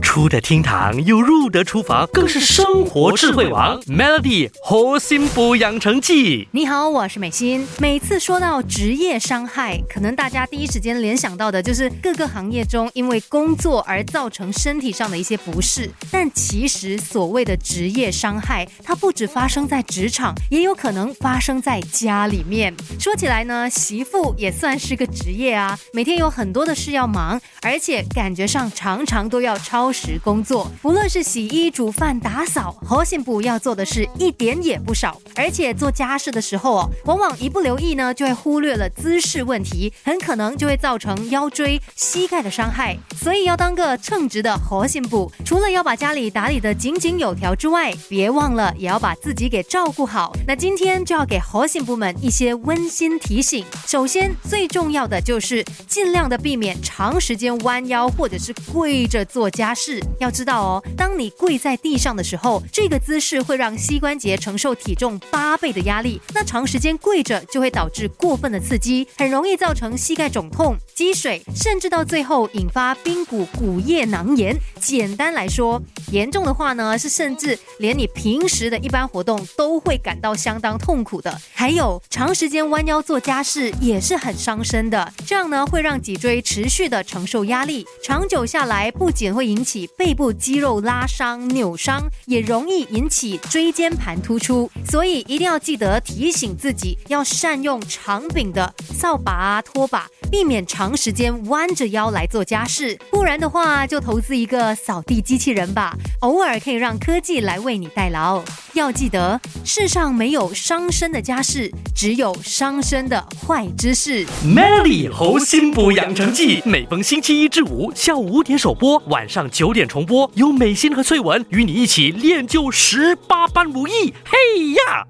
出得厅堂又入得厨房，更是生活智慧王。Melody 核心补养成记。你好，我是美心。每次说到职业伤害，可能大家第一时间联想到的就是各个行业中因为工作而造成身体上的一些不适。但其实所谓的职业伤害，它不止发生在职场，也有可能发生在家里面。说起来呢，媳妇也算是个职业啊，每天有很多的事要忙，而且感觉上常常都要超时工作。不论是洗衣、煮饭、打扫，核心部要做的事一点也不少。而且做家事的时候哦，往往一不留意呢，就会忽略了姿势问题，很可能就会造成腰椎、膝盖的伤害。所以要当个称职的核心部，除了要把家里打理得井井有条之外，别忘了也要把自己给照顾好。那今天就要给核心部们一些温馨提醒。首先，最重要的就是尽量的避免长时间弯腰或者是跪着做家。是要知道哦，当你跪在地上的时候，这个姿势会让膝关节承受体重八倍的压力。那长时间跪着就会导致过分的刺激，很容易造成膝盖肿痛、积水，甚至到最后引发髌骨骨液囊炎。简单来说，严重的话呢，是甚至连你平时的一般活动都会感到相当痛苦的。还有长时间弯腰做家事也是很伤身的，这样呢会让脊椎持续的承受压力，长久下来不仅会引起背部肌肉拉伤、扭伤，也容易引起椎间盘突出。所以一定要记得提醒自己，要善用长柄的扫把啊、拖把，避免长时间弯着腰来做家事。不然的话，就投资一个扫地机器人吧，偶尔可以让科技来为你代劳。要记得，世上没有伤身的家事，只有伤身的坏知识。Melody 猴心补养成记，每逢星期一至五下午五点首播，晚上九点重播，由美心和翠文与你一起练就十八般武艺。嘿呀！